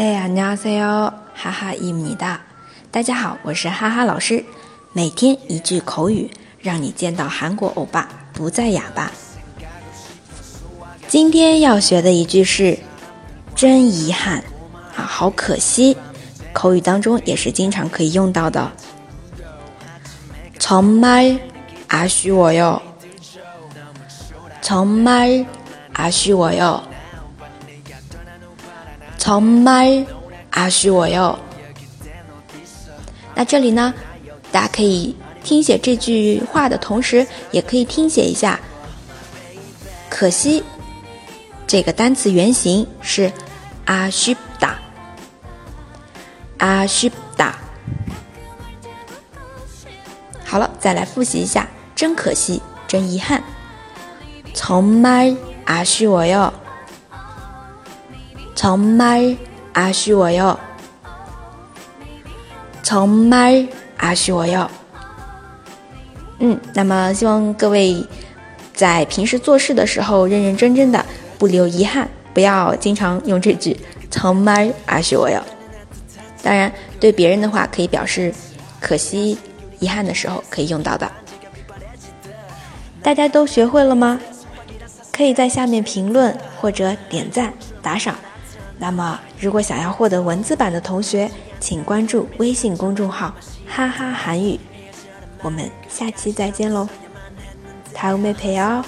네 안녕하세요， 哈哈伊米哒。大家好，我是哈哈老师。每天一句口语，让你见到韩国欧巴不再哑巴。今天要学的一句是“真遗憾”，啊，好可惜。口语当中也是经常可以用到的。정말아쉬워 요。 정말아쉬워 요。 정말아쉬워 요。 那这里呢，大家可以听写这句话的同时，也可以听写一下。可惜，这个单词原形是아쉽 다， 아쉽 다。 好了，再来复习一下，真可惜，真遗憾。정말아쉬워 요。 정말아쉬워 요， 정말아쉬워 요。 嗯，那么希望各位在平时做事的时候认认真真的，不留遗憾，不要经常用这句정말아쉬워 요。 当然，对别人的话可以表示可惜、遗憾的时候可以用到的。大家都学会了吗？可以在下面评论或者点赞打赏。 那么，如果想要获得文字版的同学，请关注微信公众号“哈哈韩语”。我们下期再见喽，다음에봬요